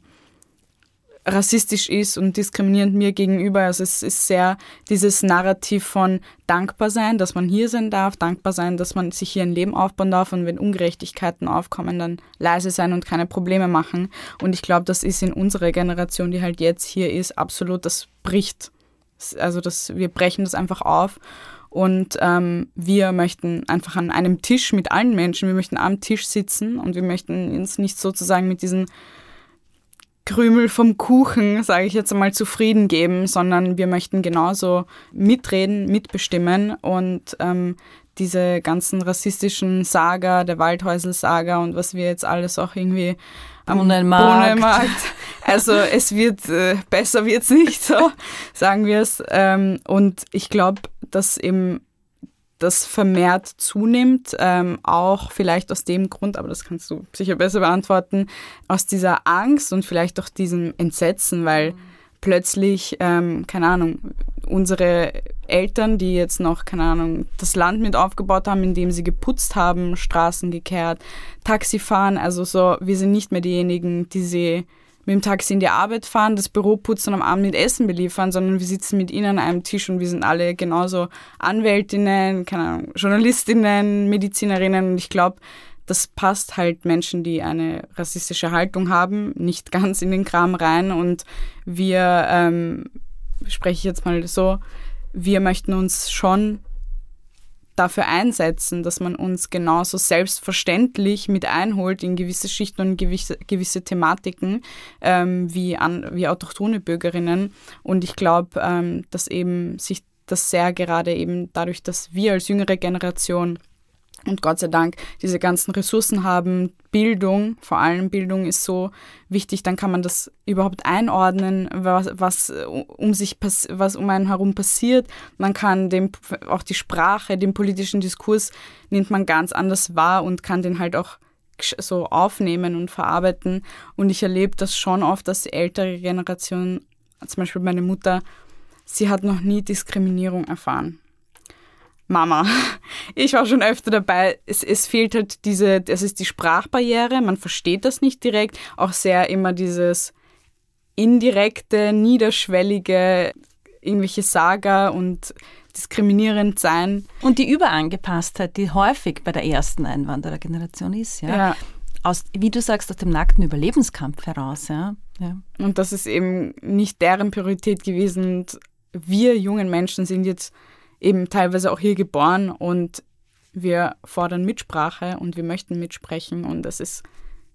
rassistisch ist und diskriminierend mir gegenüber. Also es ist sehr dieses Narrativ von dankbar sein, dass man hier sein darf, dankbar sein, dass man sich hier ein Leben aufbauen darf und wenn Ungerechtigkeiten aufkommen, dann leise sein und keine Probleme machen. Und ich glaube, das ist in unserer Generation, die halt jetzt hier ist, absolut, das bricht. Also das, wir brechen das einfach auf. Und ähm, wir möchten einfach an einem Tisch mit allen Menschen, wir möchten am Tisch sitzen und wir möchten uns nicht sozusagen mit diesen Krümel vom Kuchen, sage ich jetzt einmal, zufrieden geben, sondern wir möchten genauso mitreden, mitbestimmen und ähm, diese ganzen rassistischen Saga, der Waldhäusel-Saga und was wir jetzt alles auch irgendwie am Brunnenmarkt. Also es wird, äh, besser wird es nicht, so sagen wir es. Ähm, und ich glaube, dass eben das vermehrt zunimmt, ähm, auch vielleicht aus dem Grund, aber das kannst du sicher besser beantworten, aus dieser Angst und vielleicht auch diesem Entsetzen, weil mhm. plötzlich, ähm, keine Ahnung, unsere Eltern, die jetzt noch, keine Ahnung, das Land mit aufgebaut haben, indem sie geputzt haben, Straßen gekehrt, Taxi fahren, also so, wir sind nicht mehr diejenigen, die sie mit dem Taxi in die Arbeit fahren, das Büro putzen und am Abend mit Essen beliefern, sondern wir sitzen mit ihnen an einem Tisch und wir sind alle genauso Anwältinnen, keine Ahnung, Journalistinnen, Medizinerinnen. Und ich glaube, das passt halt Menschen, die eine rassistische Haltung haben, nicht ganz in den Kram rein. Und wir, ähm, spreche ich jetzt mal so, wir möchten uns schon dafür einsetzen, dass man uns genauso selbstverständlich mit einholt in gewisse Schichten und gewisse, gewisse Thematiken ähm, wie, an, wie autochtone Bürgerinnen. Und ich glaube, ähm, dass eben sich das sehr gerade eben dadurch, dass wir als jüngere Generation und Gott sei Dank diese ganzen Ressourcen haben. Bildung, vor allem Bildung ist so wichtig, dann kann man das überhaupt einordnen, was, was um sich was um einen herum passiert. Man kann dem auch die Sprache, den politischen Diskurs nimmt man ganz anders wahr und kann den halt auch so aufnehmen und verarbeiten. Und ich erlebe das schon oft, dass die ältere Generation, zum Beispiel meine Mutter, sie hat noch nie Diskriminierung erfahren Mama. Ich war schon öfter dabei. Es, es fehlt halt diese, das ist die Sprachbarriere, man versteht das nicht direkt. Auch sehr immer dieses indirekte, niederschwellige, irgendwelche Saga und diskriminierend sein. Und die Überangepasstheit, die häufig bei der ersten Einwanderergeneration ist, ja. ja. Aus, wie du sagst, aus dem nackten Überlebenskampf heraus, ja. ja. Und das ist eben nicht deren Priorität gewesen. Und wir jungen Menschen sind jetzt eben teilweise auch hier geboren und wir fordern Mitsprache und wir möchten mitsprechen und es ist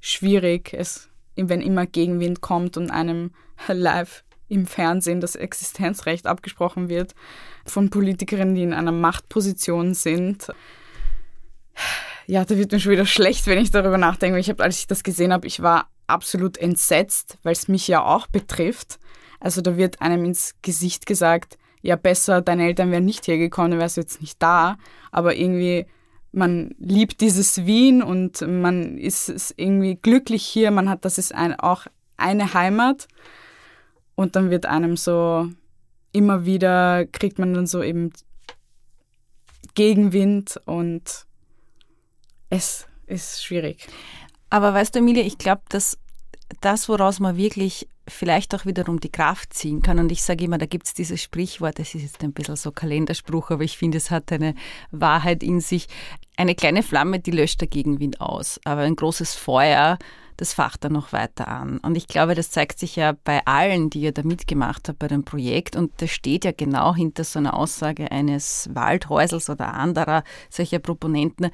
schwierig, es, wenn immer Gegenwind kommt und einem live im Fernsehen das Existenzrecht abgesprochen wird von Politikerinnen, die in einer Machtposition sind. Ja, da wird mir schon wieder schlecht, wenn ich darüber nachdenke. Ich habe, als ich das gesehen habe, ich war absolut entsetzt, weil es mich ja auch betrifft. Also da wird einem ins Gesicht gesagt, ja besser, deine Eltern wären nicht hergekommen, dann wärst du jetzt nicht da. Aber irgendwie, man liebt dieses Wien und man ist, irgendwie glücklich hier, man hat, das ist ein, auch eine Heimat. Und dann wird einem so immer wieder, kriegt man dann so eben Gegenwind und es ist schwierig. Aber weißt du, Emilia, ich glaube, dass das, woraus man wirklich vielleicht auch wiederum die Kraft ziehen kann. Und ich sage immer, da gibt es dieses Sprichwort, das ist jetzt ein bisschen so Kalenderspruch, aber ich finde, es hat eine Wahrheit in sich. Eine kleine Flamme, die löscht der Gegenwind aus, aber ein großes Feuer, das facht dann noch weiter an. Und ich glaube, das zeigt sich ja bei allen, die ihr da mitgemacht habt bei dem Projekt. Und das steht ja genau hinter so einer Aussage eines Waldhäusels oder anderer solcher Proponenten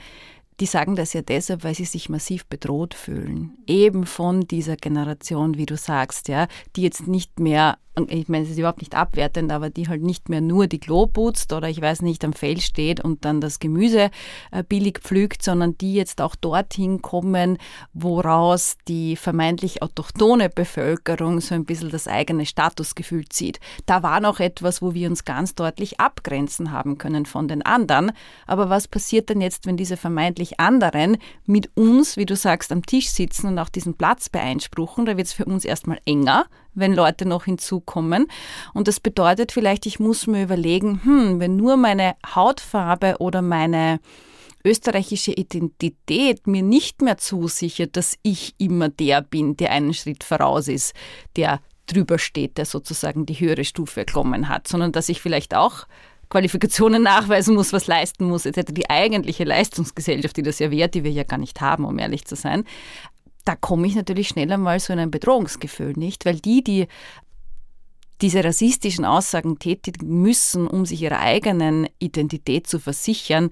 die sagen das ja deshalb, weil sie sich massiv bedroht fühlen. Eben von dieser Generation, wie du sagst, ja, die jetzt nicht mehr ich meine, es ist überhaupt nicht abwertend, aber die halt nicht mehr nur die Klo putzt oder ich weiß nicht, am Feld steht und dann das Gemüse äh, billig pflügt, sondern die jetzt auch dorthin kommen, woraus die vermeintlich autochtone Bevölkerung so ein bisschen das eigene Statusgefühl zieht. Da war noch etwas, wo wir uns ganz deutlich abgrenzen haben können von den anderen. Aber was passiert denn jetzt, wenn diese vermeintlich anderen mit uns, wie du sagst, am Tisch sitzen und auch diesen Platz beeinspruchen? Da wird es für uns erstmal enger, wenn Leute noch hinzukommen. Und das bedeutet vielleicht, ich muss mir überlegen, hm, wenn nur meine Hautfarbe oder meine österreichische Identität mir nicht mehr zusichert, dass ich immer der bin, der einen Schritt voraus ist, der drüber steht, der sozusagen die höhere Stufe erklommen hat, sondern dass ich vielleicht auch Qualifikationen nachweisen muss, was leisten muss, etc. Die eigentliche Leistungsgesellschaft, die das ja wert, die wir ja gar nicht haben, um ehrlich zu sein da komme ich natürlich schneller mal so in ein Bedrohungsgefühl, nicht? Weil die, die diese rassistischen Aussagen tätigen müssen, um sich ihrer eigenen Identität zu versichern,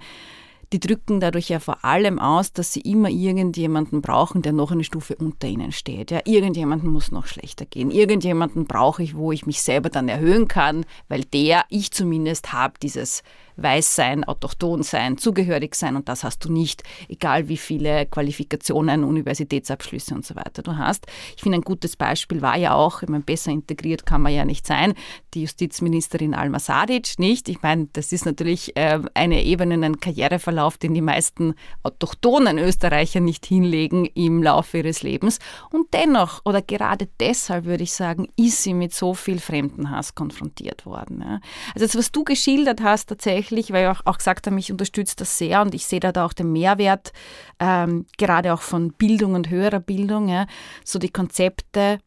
die drücken dadurch ja vor allem aus, dass sie immer irgendjemanden brauchen, der noch eine Stufe unter ihnen steht. Ja, irgendjemanden muss noch schlechter gehen. Irgendjemanden brauche ich, wo ich mich selber dann erhöhen kann, weil der, ich zumindest, habe dieses weiß sein, autochton sein, zugehörig sein und das hast du nicht, egal wie viele Qualifikationen, Universitätsabschlüsse und so weiter du hast. Ich finde, ein gutes Beispiel war ja auch, ich meine, besser integriert kann man ja nicht sein, die Justizministerin Alma Sadic, nicht? Ich meine, das ist natürlich äh, eine Ebene, ein Karriereverlauf, den die meisten autochthonen Österreicher nicht hinlegen im Laufe ihres Lebens. Und dennoch, oder gerade deshalb würde ich sagen, ist sie mit so viel Fremdenhass konfrontiert worden. Also das, was du geschildert hast tatsächlich, weil ich auch, gesagt habe, mich unterstützt das sehr und ich sehe da, da auch den Mehrwert, ähm, gerade auch von Bildung und höherer Bildung, ja, so die Konzepte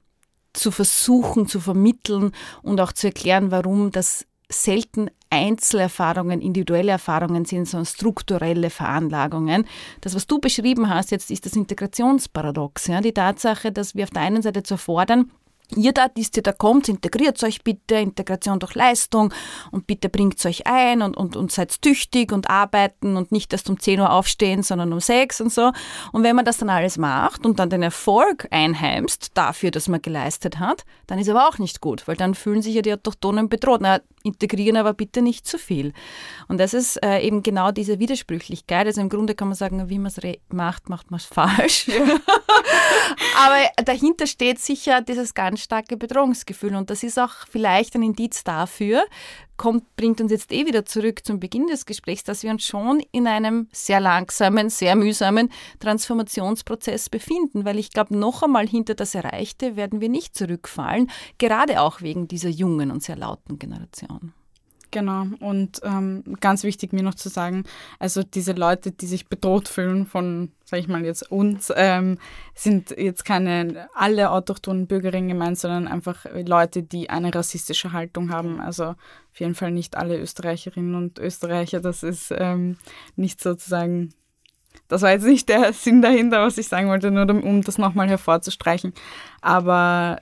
zu versuchen zu vermitteln und auch zu erklären, warum das selten Einzelerfahrungen, individuelle Erfahrungen sind, sondern strukturelle Veranlagungen. Das, was du beschrieben hast jetzt, ist das Integrationsparadox. Ja? Die Tatsache, dass wir auf der einen Seite zu fordern, ihr da, die ihr da kommt, integriert euch bitte, Integration durch Leistung und bitte bringt euch ein und, und, und seid tüchtig und arbeiten und nicht erst um 10 Uhr aufstehen, sondern um 6 und so. Und wenn man das dann alles macht und dann den Erfolg einheimst dafür, dass man geleistet hat, dann ist aber auch nicht gut, weil dann fühlen sich ja die Autochtonen bedroht. Na, integrieren aber bitte nicht zu viel. Und das ist äh, eben genau diese Widersprüchlichkeit. Also im Grunde kann man sagen, wie man es macht, macht man es falsch. Ja. aber dahinter steht sicher dieses ganz starke Bedrohungsgefühl. Und das ist auch vielleicht ein Indiz dafür, kommt, bringt uns jetzt eh wieder zurück zum Beginn des Gesprächs, dass wir uns schon in einem sehr langsamen, sehr mühsamen Transformationsprozess befinden, weil ich glaube, noch einmal hinter das Erreichte werden wir nicht zurückfallen, gerade auch wegen dieser jungen und sehr lauten Generation. Genau. Und ähm, ganz wichtig mir noch zu sagen, also diese Leute, die sich bedroht fühlen von, sage ich mal jetzt uns, ähm, sind jetzt keine alle autochthonen Bürgerinnen gemeint, sondern einfach Leute, die eine rassistische Haltung haben. Also auf jeden Fall nicht alle Österreicherinnen und Österreicher. Das ist ähm, nicht sozusagen das war jetzt nicht der Sinn dahinter, was ich sagen wollte, nur um das nochmal hervorzustreichen. Aber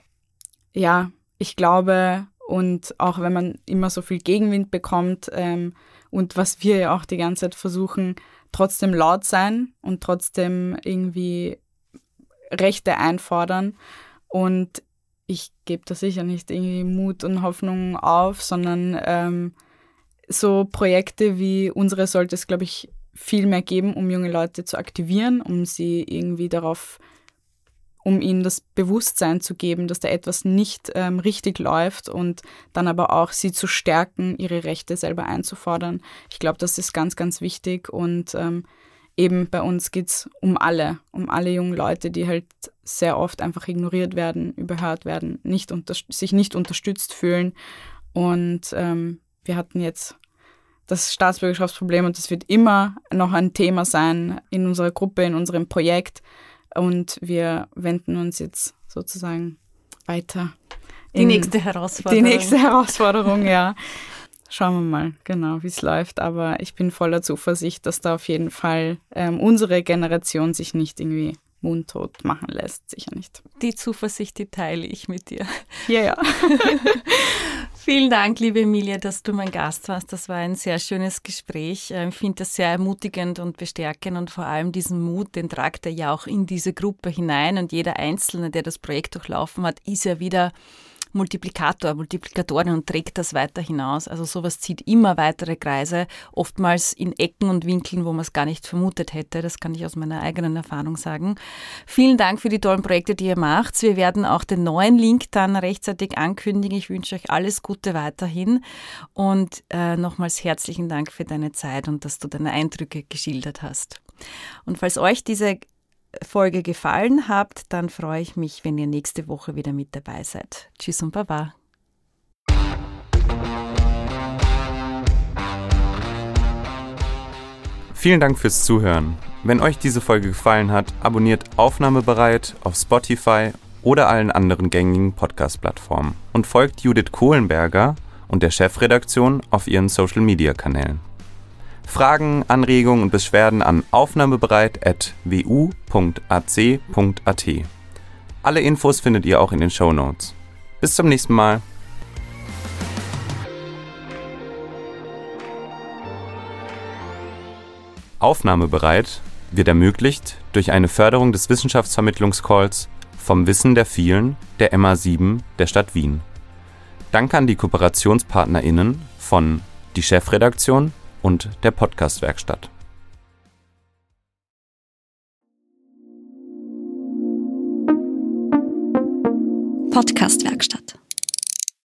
ja, ich glaube, und auch wenn man immer so viel Gegenwind bekommt ähm, und was wir ja auch die ganze Zeit versuchen, trotzdem laut sein und trotzdem irgendwie Rechte einfordern. Und ich gebe da sicher nicht irgendwie Mut und Hoffnung auf, sondern ähm, so Projekte wie unsere sollte es, glaube ich, viel mehr geben, um junge Leute zu aktivieren, um sie irgendwie darauf um ihnen das Bewusstsein zu geben, dass da etwas nicht ähm, richtig läuft und dann aber auch sie zu stärken, ihre Rechte selber einzufordern. Ich glaube, das ist ganz, ganz wichtig und ähm, eben bei uns geht es um alle, um alle jungen Leute, die halt sehr oft einfach ignoriert werden, überhört werden, nicht sich nicht unterstützt fühlen und ähm, wir hatten jetzt das Staatsbürgerschaftsproblem und das wird immer noch ein Thema sein in unserer Gruppe, in unserem Projekt und wir wenden uns jetzt sozusagen weiter. Die nächste Herausforderung. Die nächste Herausforderung, ja. Schauen wir mal, genau, wie es läuft. Aber ich bin voller Zuversicht, dass da auf jeden Fall ähm, unsere Generation sich nicht irgendwie mundtot machen lässt. Sicher nicht. Die Zuversicht, die teile ich mit dir. Ja, ja. Vielen Dank, liebe Emilia, dass du mein Gast warst. Das war ein sehr schönes Gespräch. Ähm, ich finde das sehr ermutigend und bestärkend und vor allem diesen Mut, den tragt er ja auch in diese Gruppe hinein und jeder Einzelne, der das Projekt durchlaufen hat, ist ja wieder Multiplikator, Multiplikatorin und trägt das weiter hinaus. Also sowas zieht immer weitere Kreise, oftmals in Ecken und Winkeln, wo man es gar nicht vermutet hätte. Das kann ich aus meiner eigenen Erfahrung sagen. Vielen Dank für die tollen Projekte, die ihr macht. Wir werden auch den neuen Link dann rechtzeitig ankündigen. Ich wünsche euch alles Gute weiterhin und äh, nochmals herzlichen Dank für deine Zeit und dass du deine Eindrücke geschildert hast. Und falls euch diese Folge gefallen habt, dann freue ich mich, wenn ihr nächste Woche wieder mit dabei seid. Tschüss und Baba. Vielen Dank fürs Zuhören. Wenn euch diese Folge gefallen hat, abonniert Aufnahmebereit auf Spotify oder allen anderen gängigen Podcast-Plattformen und folgt Judith Kohlenberger und der Chefredaktion auf ihren Social-Media-Kanälen. Fragen, Anregungen und Beschwerden an aufnahmebereit.wu.ac.at. Alle Infos findet ihr auch in den Show Notes. Bis zum nächsten Mal. Aufnahmebereit wird ermöglicht durch eine Förderung des Wissenschaftsvermittlungscalls vom Wissen der vielen der MA7 der Stadt Wien. Danke an die KooperationspartnerInnen von Die Chefredaktion und der Podcast-Werkstatt. Podcast-Werkstatt